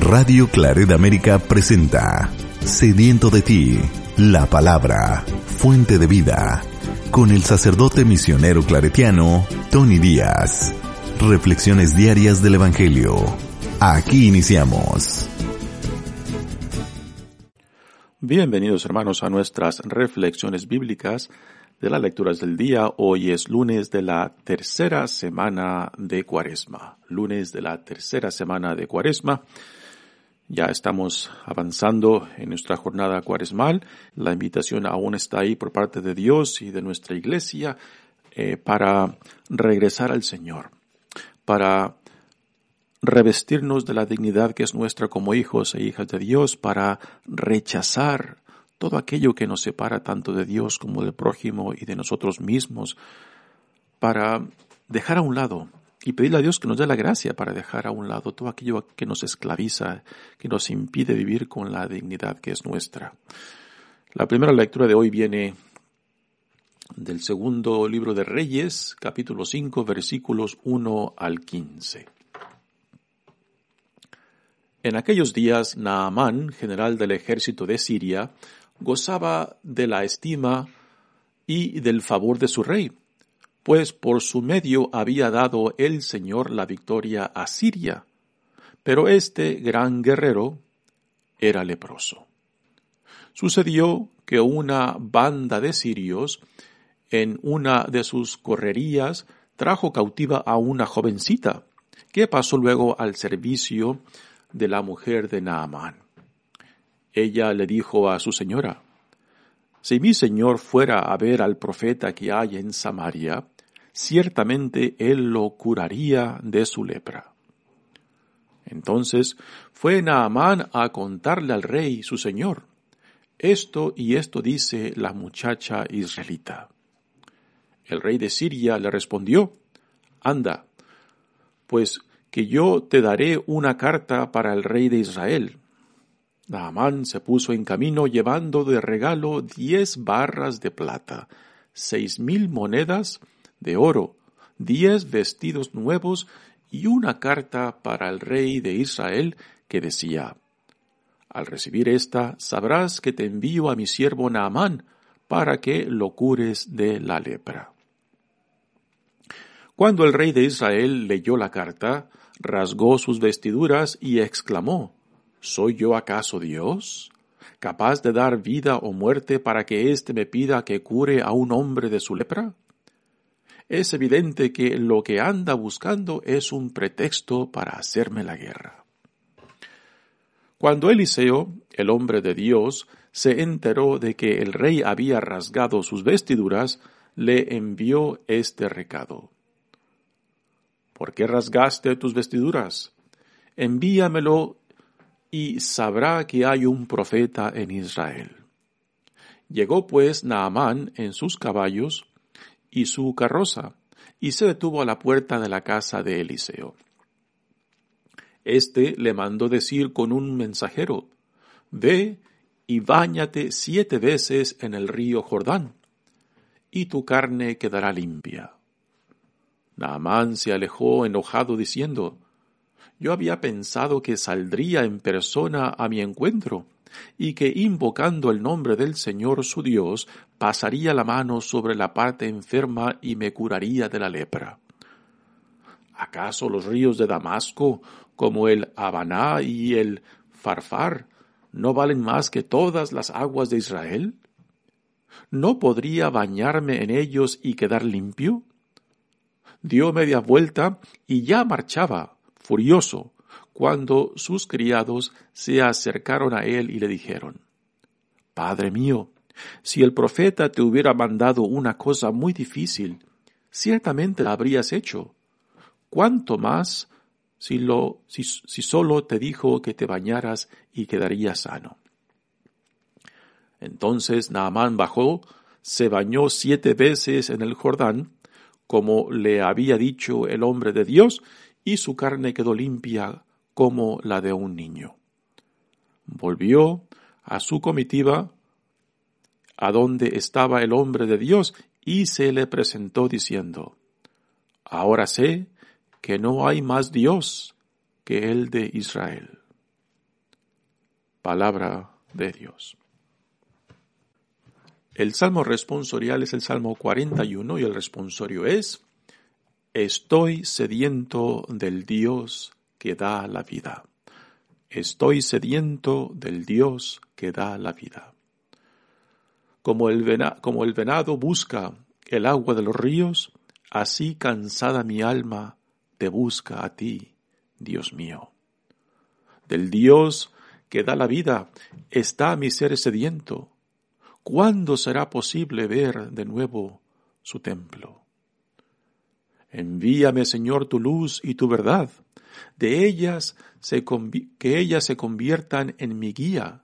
Radio Claret América presenta Sediento de ti, la palabra, fuente de vida, con el sacerdote misionero claretiano Tony Díaz. Reflexiones diarias del Evangelio. Aquí iniciamos. Bienvenidos hermanos a nuestras reflexiones bíblicas de las lecturas del día. Hoy es lunes de la tercera semana de Cuaresma. Lunes de la tercera semana de Cuaresma. Ya estamos avanzando en nuestra jornada cuaresmal. La invitación aún está ahí por parte de Dios y de nuestra iglesia eh, para regresar al Señor, para revestirnos de la dignidad que es nuestra como hijos e hijas de Dios, para rechazar todo aquello que nos separa tanto de Dios como del prójimo y de nosotros mismos, para dejar a un lado y pedirle a Dios que nos dé la gracia para dejar a un lado todo aquello que nos esclaviza, que nos impide vivir con la dignidad que es nuestra. La primera lectura de hoy viene del segundo libro de Reyes, capítulo 5, versículos 1 al 15. En aquellos días, Naamán, general del ejército de Siria, gozaba de la estima y del favor de su rey pues por su medio había dado el Señor la victoria a Siria, pero este gran guerrero era leproso. Sucedió que una banda de sirios en una de sus correrías trajo cautiva a una jovencita, que pasó luego al servicio de la mujer de Naamán. Ella le dijo a su señora, Si mi señor fuera a ver al profeta que hay en Samaria, ciertamente él lo curaría de su lepra. Entonces fue Naamán a contarle al rey su señor. Esto y esto dice la muchacha israelita. El rey de Siria le respondió, Anda, pues que yo te daré una carta para el rey de Israel. Naamán se puso en camino llevando de regalo diez barras de plata, seis mil monedas de oro, diez vestidos nuevos y una carta para el rey de Israel que decía, Al recibir esta, sabrás que te envío a mi siervo Naamán para que lo cures de la lepra. Cuando el rey de Israel leyó la carta, rasgó sus vestiduras y exclamó, ¿Soy yo acaso Dios? capaz de dar vida o muerte para que éste me pida que cure a un hombre de su lepra? Es evidente que lo que anda buscando es un pretexto para hacerme la guerra. Cuando Eliseo, el hombre de Dios, se enteró de que el rey había rasgado sus vestiduras, le envió este recado. ¿Por qué rasgaste tus vestiduras? Envíamelo y sabrá que hay un profeta en Israel. Llegó pues Naamán en sus caballos, y su carroza, y se detuvo a la puerta de la casa de Eliseo. Este le mandó decir con un mensajero, Ve y báñate siete veces en el río Jordán, y tu carne quedará limpia. Naamán se alejó enojado diciendo, Yo había pensado que saldría en persona a mi encuentro, y que invocando el nombre del Señor su Dios, pasaría la mano sobre la parte enferma y me curaría de la lepra. ¿Acaso los ríos de Damasco, como el Habaná y el Farfar, no valen más que todas las aguas de Israel? ¿No podría bañarme en ellos y quedar limpio? Dio media vuelta y ya marchaba, furioso, cuando sus criados se acercaron a él y le dijeron, Padre mío, si el profeta te hubiera mandado una cosa muy difícil, ciertamente la habrías hecho. ¿Cuánto más si, lo, si, solo te dijo que te bañaras y quedarías sano. Entonces Naamán bajó, se bañó siete veces en el Jordán, como le había dicho el hombre de Dios, y su carne quedó limpia como la de un niño. Volvió a su comitiva, a donde estaba el hombre de Dios, y se le presentó diciendo, Ahora sé que no hay más Dios que el de Israel. Palabra de Dios. El salmo responsorial es el salmo 41 y el responsorio es, Estoy sediento del Dios que da la vida. Estoy sediento del Dios que da la vida. Como el, venado busca el agua de los ríos, así cansada mi alma te busca a ti, Dios mío. Del Dios que da la vida está mi ser sediento ¿Cuándo será posible ver de nuevo su templo? Envíame, Señor, tu luz y tu verdad. De ellas se que ellas se conviertan en mi guía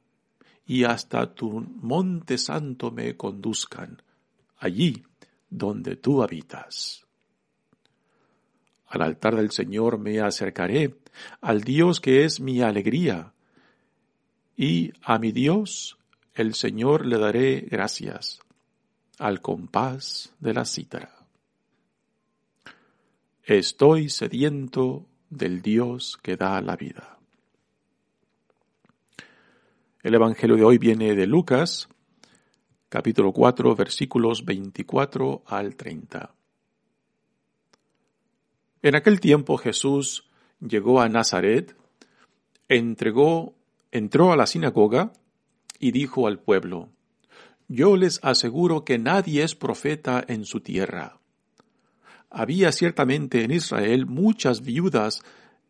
y hasta tu monte santo me conduzcan, allí donde tú habitas. Al altar del Señor me acercaré, al Dios que es mi alegría, y a mi Dios el Señor le daré gracias al compás de la cítara. Estoy sediento del Dios que da la vida. El Evangelio de hoy viene de Lucas, capítulo 4, versículos 24 al 30. En aquel tiempo Jesús llegó a Nazaret, entregó, entró a la sinagoga y dijo al pueblo, Yo les aseguro que nadie es profeta en su tierra. Había ciertamente en Israel muchas viudas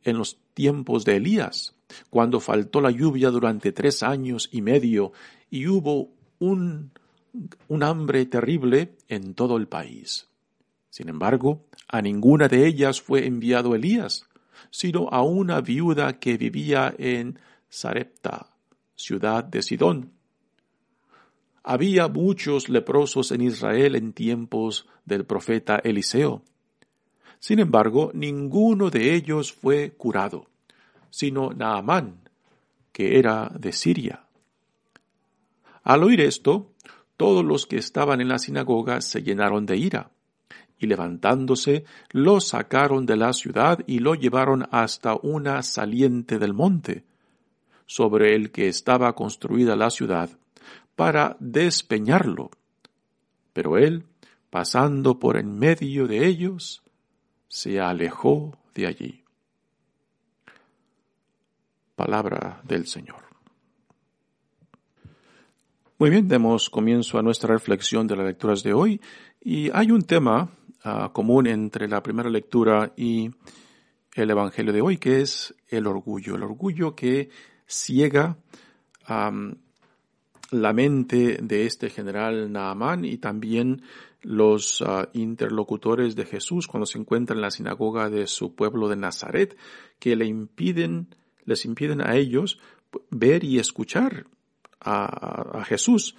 en los tiempos de Elías, cuando faltó la lluvia durante tres años y medio y hubo un, hambre terrible en todo el país. Sin embargo, a ninguna de ellas fue enviado Elías, sino a una viuda que vivía en Sarepta, ciudad de Sidón. Había muchos leprosos en Israel en tiempos del profeta Eliseo. Sin embargo, ninguno de ellos fue curado, sino Naamán, que era de Siria. Al oír esto, todos los que estaban en la sinagoga se llenaron de ira, y levantándose, lo sacaron de la ciudad y lo llevaron hasta una saliente del monte, sobre el que estaba construida la ciudad, para despeñarlo. Pero él, pasando por en medio de ellos, se alejó de allí. Palabra del Señor. Muy bien, demos comienzo a nuestra reflexión de las lecturas de hoy y hay un tema ah, común entre la primera lectura y el Evangelio de hoy que es el orgullo, el orgullo que ciega la mente de este general Naamán y también los ah, interlocutores de Jesús cuando se encuentran en la sinagoga de su pueblo de Nazaret, que le impiden, les impiden a ellos ver y escuchar a, Jesús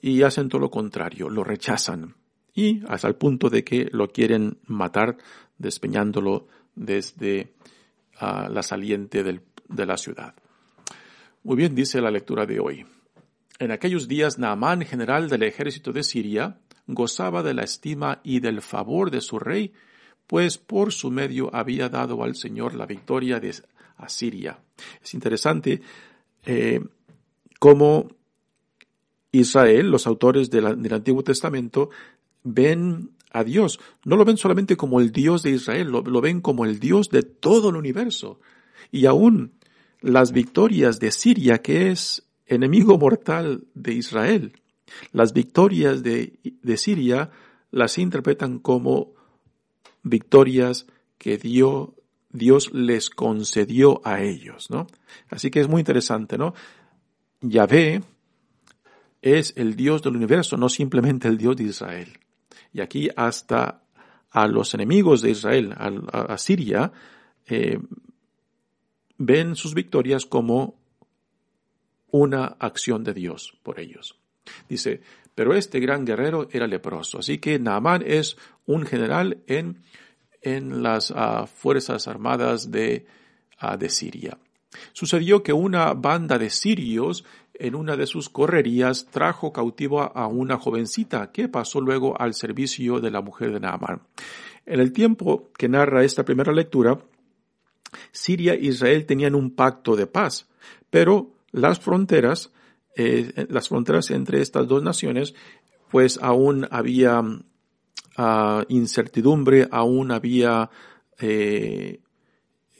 y hacen todo lo contrario, lo rechazan y hasta el punto de que lo quieren matar despeñándolo desde ah, la saliente de la ciudad. Muy bien, dice la lectura de hoy. En aquellos días Naamán, general del ejército de Siria, gozaba de la estima y del favor de su rey, pues por su medio había dado al Señor la victoria de Asiria. Es interesante eh, cómo Israel, los autores del Antiguo Testamento, ven a Dios. No lo ven solamente como el Dios de Israel, lo, lo ven como el Dios de todo el universo. Y aún las victorias de Siria, que es enemigo mortal de Israel. Las victorias de, Siria las interpretan como victorias que dio, Dios les concedió a ellos, ¿no? Así que es muy interesante, ¿no? Yahvé es el Dios del universo, no simplemente el Dios de Israel. Y aquí hasta a los enemigos de Israel, a, Siria, eh, ven sus victorias como una acción de Dios por ellos. Dice, pero este gran guerrero era leproso. Así que Naamán es un general en, en las ah, Fuerzas Armadas de, ah, de Siria. Sucedió que una banda de sirios en una de sus correrías trajo cautivo a una jovencita que pasó luego al servicio de la mujer de Naamán. En el tiempo que narra esta primera lectura, Siria e Israel tenían un pacto de paz, pero las fronteras, eh, las fronteras entre estas dos naciones, pues aún había ah, incertidumbre, aún había eh,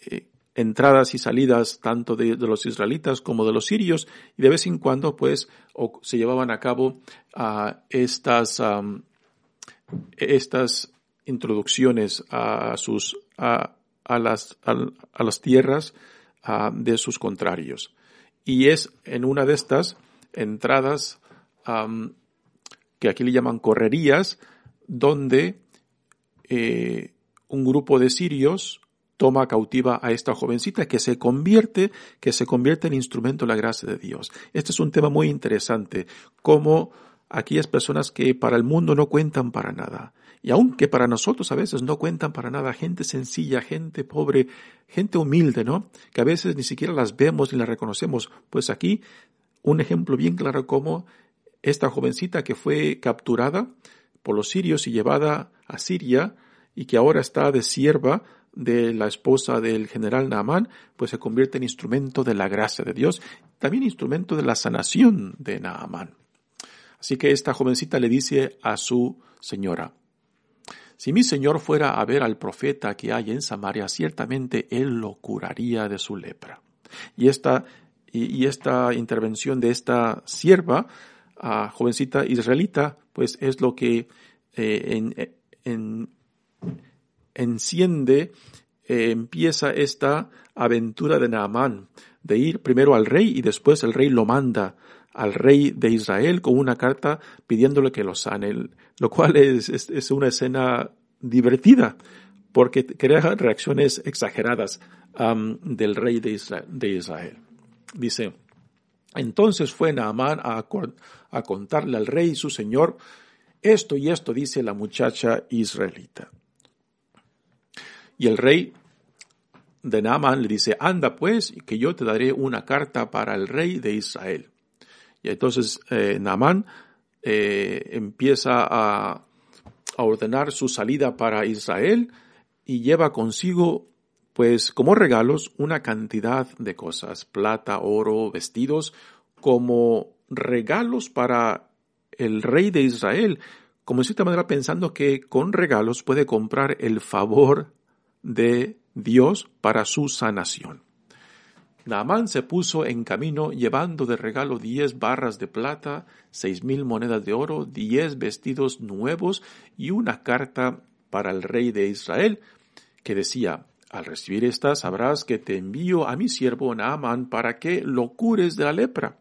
eh, entradas y salidas tanto de, los israelitas como de los sirios y de vez en cuando pues se llevaban a cabo ah, estas estas introducciones a sus a, las a, las tierras ah, de sus contrarios y es en una de estas entradas que aquí le llaman correrías, donde eh, un grupo de sirios toma cautiva a esta jovencita que se convierte, que se convierte en instrumento de la gracia de Dios. Este es un tema muy interesante, como aquellas personas que para el mundo no cuentan para nada, y aunque para nosotros a veces no cuentan para nada, gente sencilla, gente pobre, gente humilde, ¿no? Que a veces ni siquiera las vemos ni las reconocemos. Pues aquí un ejemplo bien claro como esta jovencita que fue capturada por los sirios y llevada a Siria y que ahora está de sierva de la esposa del general Naamán, pues se convierte en instrumento de la gracia de Dios, también instrumento de la sanación de Naamán. Así que esta jovencita le dice a su señora, si mi señor fuera a ver al profeta que hay en Samaria, ciertamente él lo curaría de su lepra. Y esta, y, esta intervención de esta sierva, jovencita israelita, pues es lo que eh, enciende, eh, empieza esta aventura de Naamán, de ir primero al rey y después el rey lo manda al rey de Israel con una carta pidiéndole que lo sane, lo cual es, es, una escena divertida porque crea reacciones exageradas del rey de Israel, de Israel. Dice, entonces fue Naamán a, a contarle al rey su señor, esto y esto dice la muchacha israelita. Y el rey de Naamán le dice, anda pues, que yo te daré una carta para el rey de Israel. Y entonces eh, Naamán eh, empieza a, a ordenar su salida para Israel y lleva consigo pues como regalos una cantidad de cosas, plata, oro, vestidos, como regalos para el rey de Israel, como de cierta manera pensando que con regalos puede comprar el favor de Dios para su sanación. Naamán se puso en camino llevando de regalo diez barras de plata, seis mil monedas de oro, diez vestidos nuevos y una carta para el rey de Israel, que decía, al recibir esta sabrás que te envío a mi siervo Naamán para que lo cures de la lepra.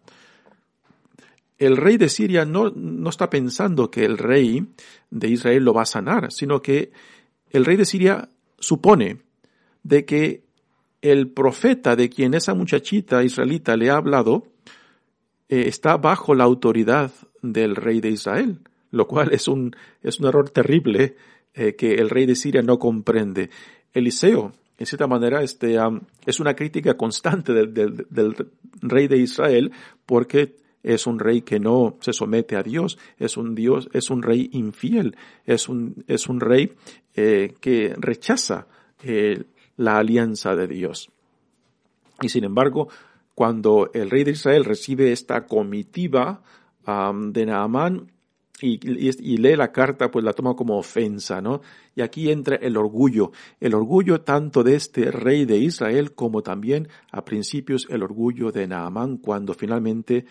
El rey de Siria no, no está pensando que el rey de Israel lo va a sanar, sino que el rey de Siria supone de que el profeta de quien esa muchachita israelita le ha hablado eh, está bajo la autoridad del rey de Israel, lo cual es un, es un error terrible eh, que el rey de Siria no comprende. Eliseo, en cierta manera, este, es una crítica constante del, rey de Israel porque es un rey que no se somete a Dios, es un Dios, es un rey infiel, es un, es un rey eh, que rechaza la alianza de Dios. Y sin embargo, cuando el rey de Israel recibe esta comitiva de Naamán y, lee la carta, pues la toma como ofensa, ¿no? Y aquí entra el orgullo, el orgullo tanto de este rey de Israel como también a principios el orgullo de Naamán cuando finalmente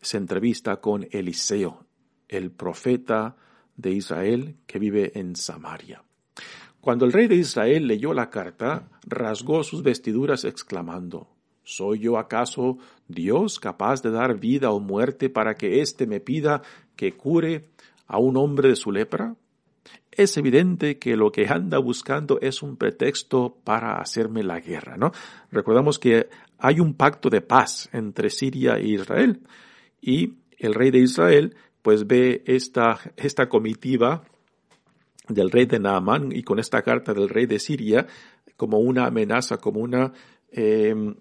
se entrevista con Eliseo, el profeta de Israel que vive en Samaria. Cuando el rey de Israel leyó la carta, rasgó sus vestiduras exclamando, ¿Soy yo acaso Dios capaz de dar vida o muerte para que éste me pida que cure a un hombre de su lepra? es evidente que lo que anda buscando es un pretexto para hacerme la guerra, ¿no? Recordamos que hay un pacto de paz entre Siria e Israel y el rey de Israel pues ve esta, esta comitiva del rey de Naamán y con esta carta del rey de Siria como una amenaza, como una, em,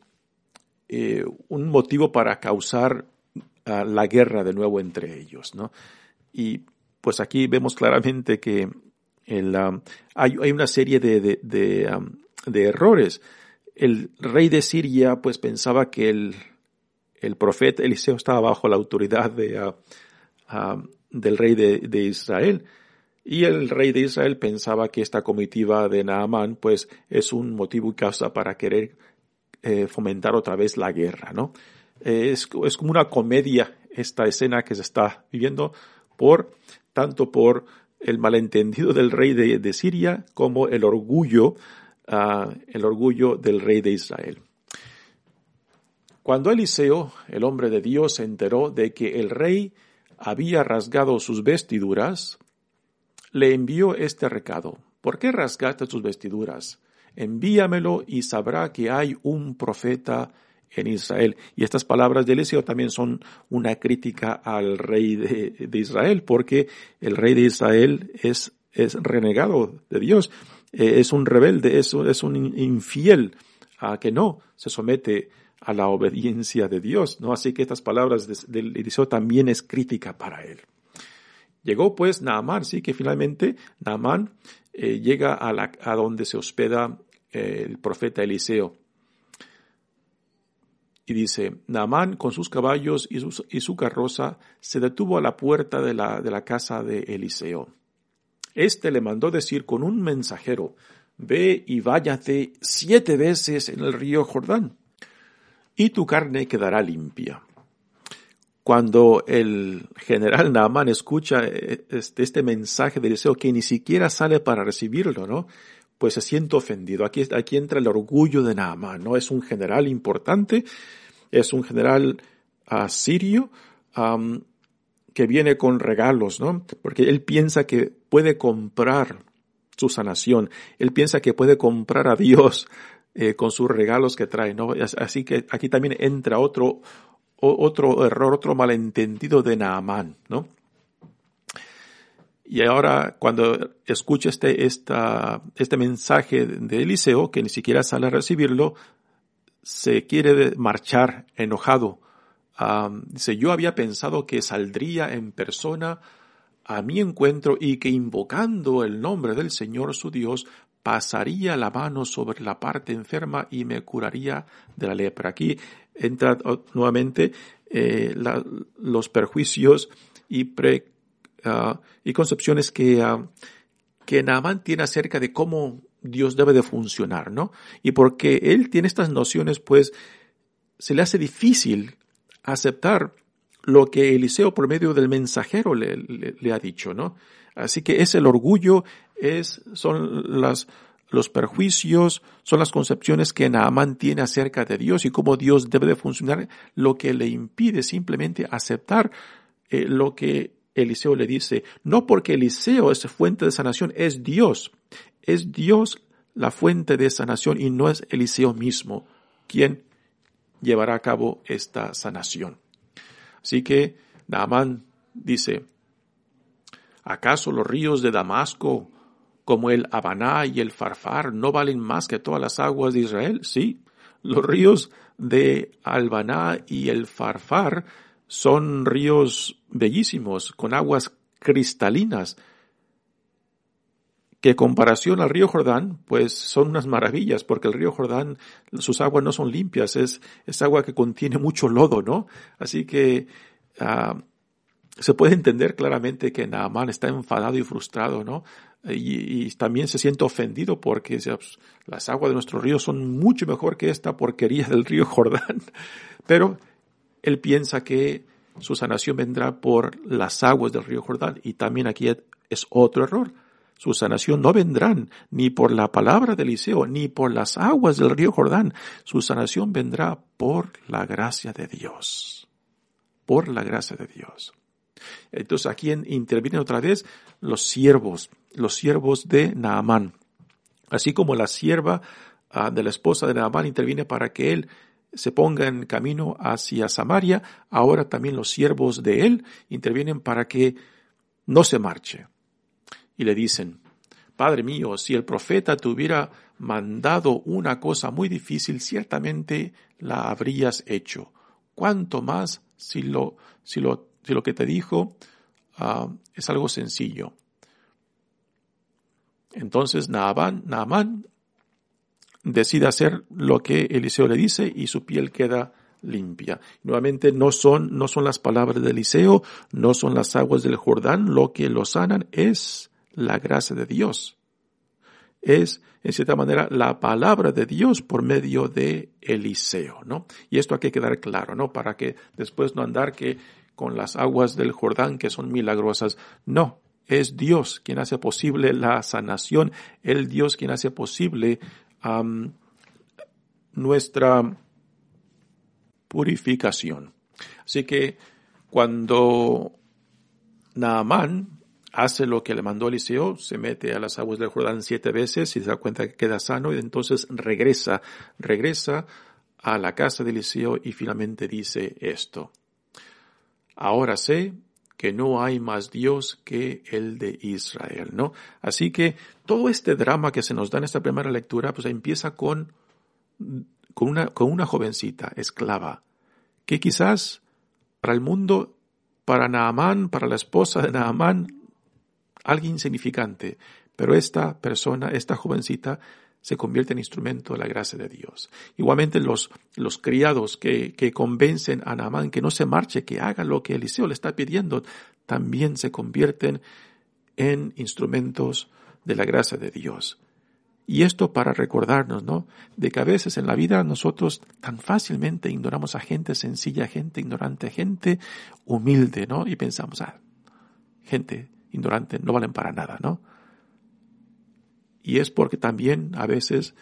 eh, un motivo para causar ah, la guerra de nuevo entre ellos, ¿no? Y pues aquí vemos claramente que um, hay, una serie de, de, de, errores. El rey de Siria pues pensaba que el, el profeta Eliseo estaba bajo la autoridad uh, del rey de, Israel. Y el rey de Israel pensaba que esta comitiva de Naamán pues es un motivo y causa para querer eh, fomentar otra vez la guerra, ¿no? Eh, es, como una comedia esta escena que se está viviendo por, tanto por el malentendido del rey de, Siria como el orgullo, uh, el orgullo del rey de Israel. Cuando Eliseo, el hombre de Dios, se enteró de que el rey había rasgado sus vestiduras, le envió este recado. ¿Por qué rasgaste tus vestiduras? Envíamelo y sabrá que hay un profeta en Israel. Y estas palabras de Eliseo también son una crítica al rey de, Israel, porque el rey de Israel es, es renegado de Dios, eh, es un rebelde, es, un infiel, a que no se somete a la obediencia de Dios, ¿no? Así que estas palabras de, Eliseo también es crítica para él. Llegó pues Naamán, sí, que finalmente Naamán eh, llega a, donde se hospeda eh, el profeta Eliseo. Y dice, Naamán con sus caballos y su, y su carroza se detuvo a la puerta de la, de la casa de Eliseo. Este le mandó decir con un mensajero, ve y váyate siete veces en el río Jordán, y tu carne quedará limpia. Cuando el general Naamán escucha eh, este, este mensaje de Eliseo, que ni siquiera sale para recibirlo, ¿no? pues se siente ofendido. Aquí, aquí entra el orgullo de Naamán, ¿no? Es un general importante, es un general asirio que viene con regalos, ¿no? Porque él piensa que puede comprar su sanación, él piensa que puede comprar a Dios eh, con sus regalos que trae, ¿no? Así que aquí también entra otro, otro error, otro malentendido de Naamán, ¿no? Y ahora, cuando escucha este, este mensaje de Eliseo, que ni siquiera sale a recibirlo, se quiere marchar enojado. dice, yo había pensado que saldría en persona a mi encuentro y que invocando el nombre del Señor su Dios, pasaría la mano sobre la parte enferma y me curaría de la lepra. Aquí entra nuevamente eh, los perjuicios y pre Ah, y concepciones que, uh, que Naaman tiene acerca de cómo Dios debe de funcionar, ¿no? Y porque él tiene estas nociones, pues se le hace difícil aceptar lo que Eliseo por medio del mensajero le, le, ha dicho, ¿no? Así que es el orgullo, es, son las, los perjuicios, son las concepciones que Naaman tiene acerca de Dios y cómo Dios debe de funcionar, lo que le impide simplemente aceptar eh, lo que Eliseo le dice, no porque Eliseo es fuente de sanación, es Dios. Es Dios la fuente de sanación y no es Eliseo mismo quien llevará a cabo esta sanación. Así que Naamán dice, ¿acaso los ríos de Damasco, como el Habaná y el Farfar, no valen más que todas las aguas de Israel? Sí, los ríos de Albaná y el Farfar son ríos bellísimos, con aguas cristalinas, que comparación al río Jordán, pues son unas maravillas, porque el río Jordán, sus aguas no son limpias, es, es agua que contiene mucho lodo, ¿no? Así que uh, se puede entender claramente que Naamán está enfadado y frustrado, ¿no? Y, también se siente ofendido porque pues, las aguas de nuestro río son mucho mejor que esta porquería del río Jordán. Pero él piensa que su sanación vendrá por las aguas del río Jordán. Y también aquí es otro error. Su sanación no vendrán ni por la palabra de Eliseo, ni por las aguas del río Jordán. Su sanación vendrá por la gracia de Dios. Por la gracia de Dios. Entonces aquí intervienen otra vez los siervos, los siervos de Naamán. Así como la sierva ah, de la esposa de Naamán interviene para que él se ponga en camino hacia Samaria, ahora también los siervos de él intervienen para que no se marche. Y le dicen, Padre mío, si el profeta te hubiera mandado una cosa muy difícil, ciertamente la habrías hecho. ¿Cuánto más si lo, si lo, si lo que te dijo ah, es algo sencillo? Entonces Naamán, decide hacer lo que Eliseo le dice y su piel queda limpia. Nuevamente no son, no son las palabras de Eliseo, no son las aguas del Jordán, lo que lo sanan es la gracia de Dios. Es, en cierta manera, la palabra de Dios por medio de Eliseo, ¿no? Y esto hay que quedar claro, ¿no? Para que después no andar que con las aguas del Jordán que son milagrosas. No, es Dios quien hace posible la sanación, el Dios quien hace posible nuestra purificación. Así que cuando Naamán hace lo que le mandó Eliseo, se mete a las aguas del Jordán siete veces y se da cuenta que queda sano y entonces regresa, regresa a la casa de Eliseo y finalmente dice esto. Ahora sé que no hay más Dios que el de Israel, ¿no? Así que todo este drama que se nos da en esta primera lectura, pues empieza con, con una, con una jovencita esclava, que quizás para el mundo, para Naamán, para la esposa de Naamán, alguien insignificante, pero esta persona, esta jovencita, se convierte en instrumento de la gracia de Dios. Igualmente los, los criados que, que convencen a Naamán que no se marche, que haga lo que Eliseo le está pidiendo, también se convierten en instrumentos de la gracia de Dios. Y esto para recordarnos, ¿no? De que a veces en la vida nosotros tan fácilmente ignoramos a gente sencilla, gente ignorante, gente humilde, ¿no? Y pensamos, ah, gente ignorante no valen para nada, ¿no? Y es porque también a veces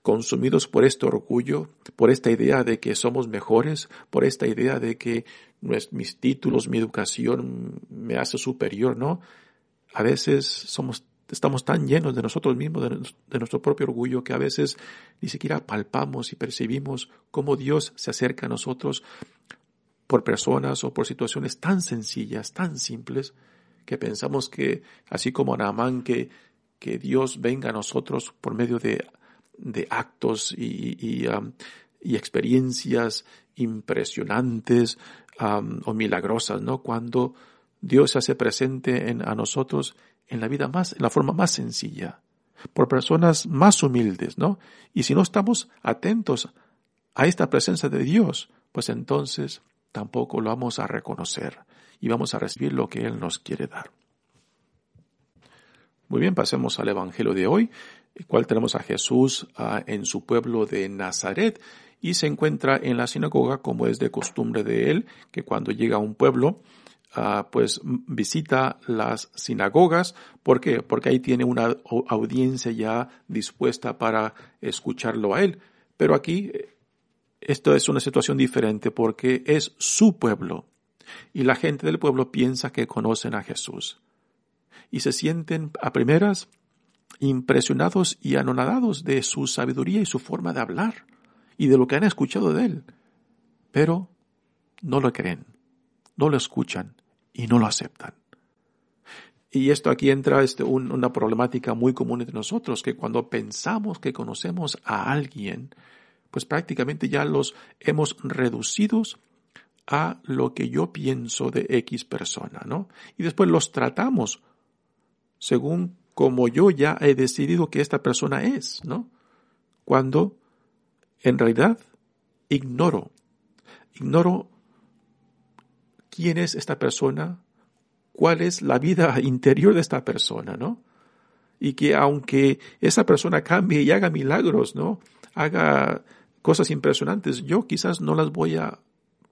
consumidos por este orgullo, por esta idea de que somos mejores, por esta idea de que mis títulos, mi educación me hace superior, ¿no? A veces somos, estamos tan llenos de nosotros mismos, de, nuestro propio orgullo, que a veces ni siquiera palpamos y percibimos cómo Dios se acerca a nosotros por personas o por situaciones tan sencillas, tan simples, que pensamos que, así como Naamán, que que Dios venga a nosotros por medio de, de actos y, um, y, experiencias impresionantes um, o milagrosas, ¿no? Cuando Dios se hace presente en, a nosotros en la vida más, en la forma más sencilla, por personas más humildes, ¿no? Y si no estamos atentos a esta presencia de Dios, pues entonces tampoco lo vamos a reconocer y vamos a recibir lo que Él nos quiere dar. Muy bien, pasemos al Evangelio de hoy, el cual tenemos a Jesús en su pueblo de Nazaret y se encuentra en la sinagoga como es de costumbre de él, que cuando llega a un pueblo, ah, pues visita las sinagogas. ¿Por qué? Porque ahí tiene una audiencia ya dispuesta para escucharlo a él. Pero aquí esto es una situación diferente porque es su pueblo y la gente del pueblo piensa que conocen a Jesús y se sienten a primeras impresionados y anonadados de su sabiduría y su forma de hablar y de lo que han escuchado de él. Pero no lo creen, no lo escuchan y no lo aceptan. Y esto aquí entra este, una problemática muy común entre nosotros, que cuando pensamos que conocemos a alguien, pues prácticamente ya los hemos reducidos a lo que yo pienso de X persona, ¿no? Y después los tratamos según como yo ya he decidido que esta persona es, ¿no? Cuando en realidad ignoro, ignoro quién es esta persona, cuál es la vida interior de esta persona, ¿no? Y que aunque esa persona cambie y haga milagros, ¿no? Haga cosas impresionantes, yo quizás no las voy a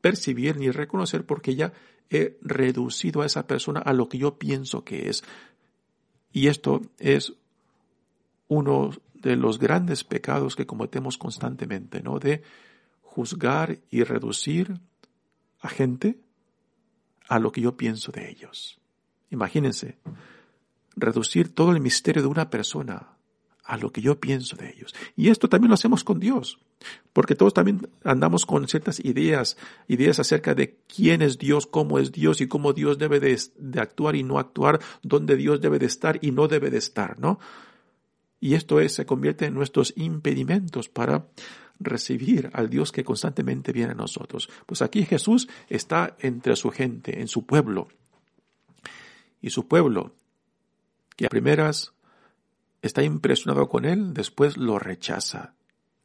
percibir ni reconocer porque ya he reducido a esa persona a lo que yo pienso que es. Y esto es uno de los grandes pecados que cometemos constantemente, ¿no? De juzgar y reducir a gente a lo que yo pienso de ellos. Imagínense, reducir todo el misterio de una persona a lo que yo pienso de ellos. Y esto también lo hacemos con Dios, porque todos también andamos con ciertas ideas, ideas acerca de quién es Dios, cómo es Dios y cómo Dios debe de, actuar y no actuar, dónde Dios debe de estar y no debe de estar, ¿no? Y esto es, se convierte en nuestros impedimentos para recibir al Dios que constantemente viene a nosotros. Pues aquí Jesús está entre su gente, en su pueblo. Y su pueblo, que a primeras está impresionado con él, después lo rechaza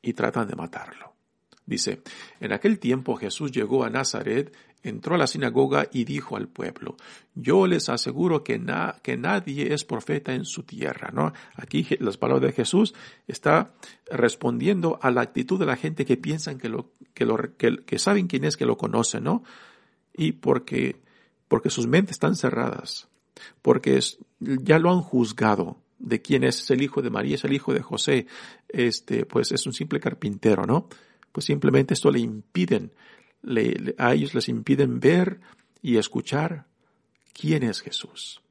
y tratan de matarlo. Dice, en aquel tiempo Jesús llegó a Nazaret, entró a la sinagoga y dijo al pueblo, yo les aseguro que, que nadie es profeta en su tierra, ¿no? Aquí las palabras de Jesús está respondiendo a la actitud de la gente que piensan que lo, que lo, que, saben quién es, que lo conocen, ¿no? Y porque, porque sus mentes están cerradas, porque ya lo han juzgado, de quién es, el hijo de María, es el hijo de José, este, pues es un simple carpintero, ¿no? Pues simplemente esto le impiden, le, a ellos les impiden ver y escuchar quién es Jesús.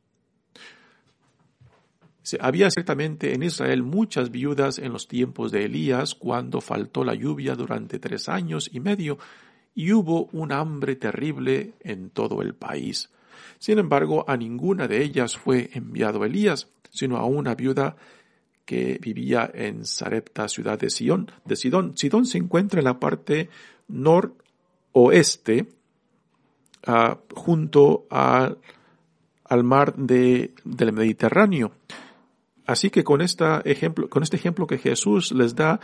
Había ciertamente en Israel muchas viudas en los tiempos de Elías, cuando faltó la lluvia durante tres años y medio, y hubo un hambre terrible en todo el país. Sin embargo, a ninguna de ellas fue enviado Elías, sino a una viuda que vivía en Sarepta, ciudad de Sidón. Sidón. Sidón se encuentra en la parte noroeste, uh, junto al mar de, del Mediterráneo. Así que con, esta ejemplo, con este ejemplo que Jesús les da,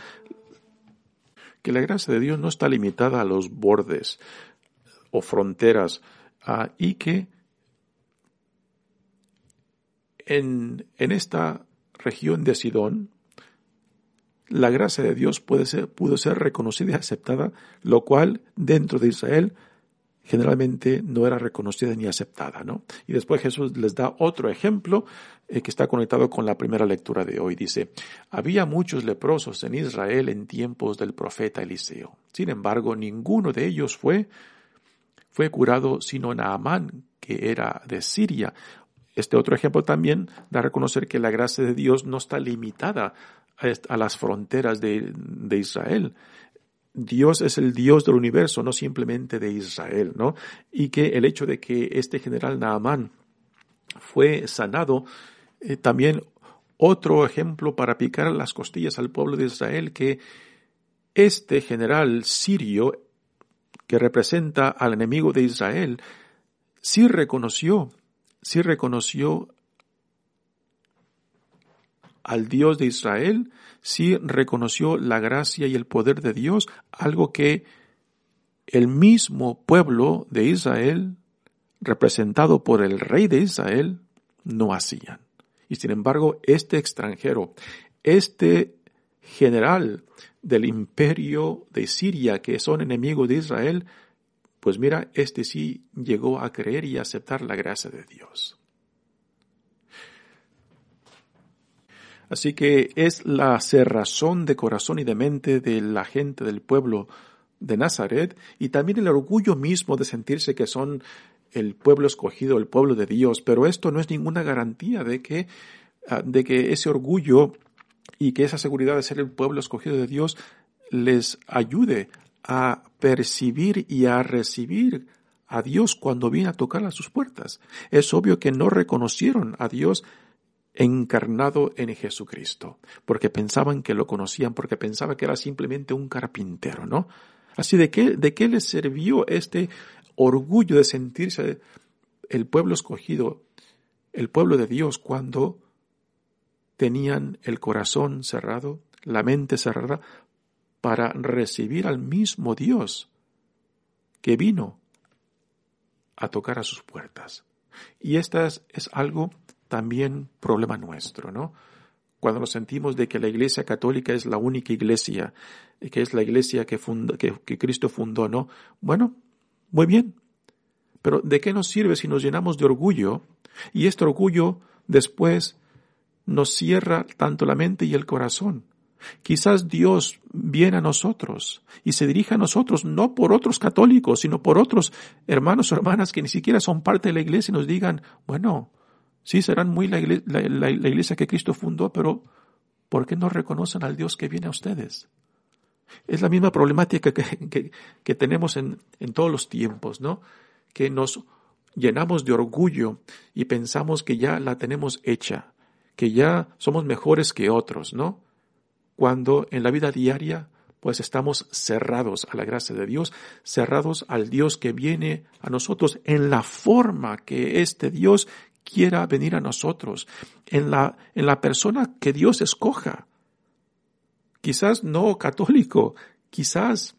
que la gracia de Dios no está limitada a los bordes o fronteras uh, y que en, esta región de Sidón, la gracia de Dios puede ser, pudo ser reconocida y aceptada, lo cual dentro de Israel generalmente no era reconocida ni aceptada, ¿no? Y después Jesús les da otro ejemplo eh, que está conectado con la primera lectura de hoy. Dice, había muchos leprosos en Israel en tiempos del profeta Eliseo. Sin embargo, ninguno de ellos fue, fue curado sino Naamán, que era de Siria, este otro ejemplo también da a reconocer que la gracia de Dios no está limitada a, las fronteras de, Israel. Dios es el Dios del universo, no simplemente de Israel, ¿no? Y que el hecho de que este general Naamán fue sanado, eh, también otro ejemplo para picar las costillas al pueblo de Israel, que este general sirio, que representa al enemigo de Israel, sí reconoció sí reconoció al Dios de Israel, sí reconoció la gracia y el poder de Dios, algo que el mismo pueblo de Israel, representado por el rey de Israel, no hacían. Y sin embargo, este extranjero, este general del imperio de Siria, que son enemigos de Israel, pues mira, este sí llegó a creer y aceptar la gracia de Dios. Así que es la cerrazón de corazón y de mente de la gente del pueblo de Nazaret y también el orgullo mismo de sentirse que son el pueblo escogido, el pueblo de Dios, pero esto no es ninguna garantía de que, ah, de que ese orgullo y que esa seguridad de ser el pueblo escogido de Dios les ayude a percibir y a recibir a Dios cuando viene a tocar a sus puertas. Es obvio que no reconocieron a Dios encarnado en Jesucristo, porque pensaban que lo conocían, porque pensaban que era simplemente un carpintero, ¿no? Así de qué, de qué les sirvió este orgullo de sentirse el pueblo escogido, el pueblo de Dios, cuando tenían el corazón cerrado, la mente cerrada, para recibir al mismo Dios que vino a tocar a sus puertas. Y esta es, algo también problema nuestro, ¿no? Cuando nos sentimos de que la Iglesia Católica es la única iglesia, que es la iglesia que, que, que Cristo fundó, ¿no? Bueno, muy bien. Pero ¿de qué nos sirve si nos llenamos de orgullo y este orgullo después nos cierra tanto la mente y el corazón? Quizás Dios viene a nosotros y se dirige a nosotros no por otros católicos, sino por otros hermanos o hermanas que ni siquiera son parte de la iglesia y nos digan, bueno, sí serán muy la iglesia, que Cristo fundó, pero ¿por qué no reconocen al Dios que viene a ustedes? Es la misma problemática que, que tenemos en, en todos los tiempos, ¿no? Que nos llenamos de orgullo y pensamos que ya la tenemos hecha, que ya somos mejores que otros, ¿no? Cuando en la vida diaria pues estamos cerrados a la gracia de Dios, cerrados al Dios que viene a nosotros en la forma que este Dios quiera venir a nosotros, en la, en la persona que Dios escoja. Quizás no católico, quizás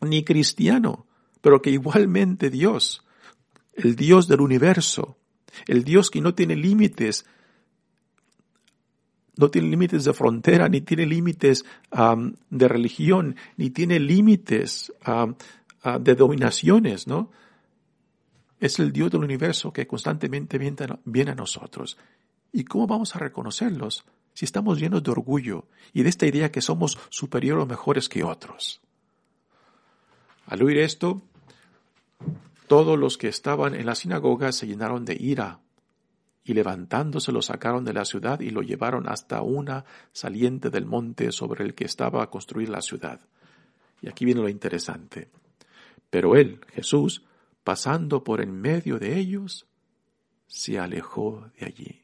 ni cristiano, pero que igualmente Dios, el Dios del universo, el Dios que no tiene límites no tiene límites de frontera, ni tiene límites de religión, ni tiene límites de dominaciones, ¿no? Es el Dios del universo que constantemente viene a nosotros. ¿Y cómo vamos a reconocerlos si estamos llenos de orgullo y de esta idea que somos superiores o mejores que otros? Al oír esto, todos los que estaban en la sinagoga se llenaron de ira y levantándose lo sacaron de la ciudad y lo llevaron hasta una saliente del monte sobre el que estaba a construir la ciudad. Y aquí viene lo interesante. Pero él, Jesús, pasando por en medio de ellos, se alejó de allí.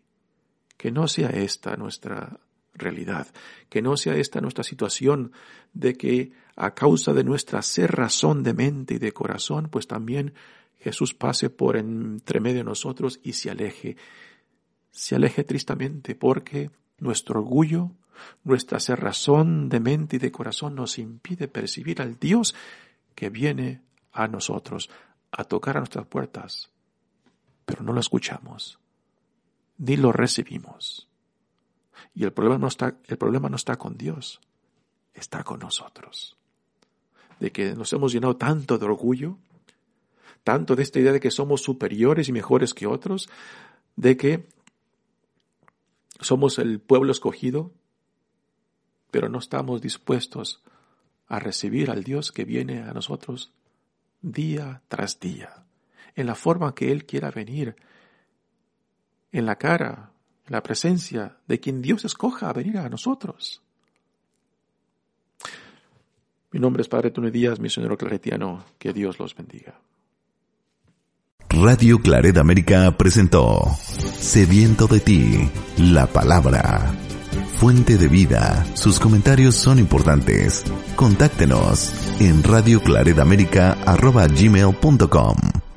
Que no sea esta nuestra realidad, que no sea esta nuestra situación de que a causa de nuestra ser razón de mente y de corazón, pues también Jesús pase por entre medio de nosotros y se aleje se aleje tristemente porque nuestro orgullo, nuestra cerrazón de mente y de corazón nos impide percibir al Dios que viene a nosotros, a tocar a nuestras puertas, pero no lo escuchamos, ni lo recibimos. Y el problema no está, el problema no está con Dios, está con nosotros. De que nos hemos llenado tanto de orgullo, tanto de esta idea de que somos superiores y mejores que otros, de que somos el pueblo escogido, pero no estamos dispuestos a recibir al Dios que viene a nosotros día tras día, en la forma que Él quiera venir, en la cara, en la presencia de quien Dios escoja a venir a nosotros. Mi nombre es Padre Tony Díaz, misionero claretiano. Que Dios los bendiga. Radio Claret América presentó Sediento de ti, la palabra. Fuente de vida, sus comentarios son importantes. Contáctenos en radioclaredamerica.gmail.com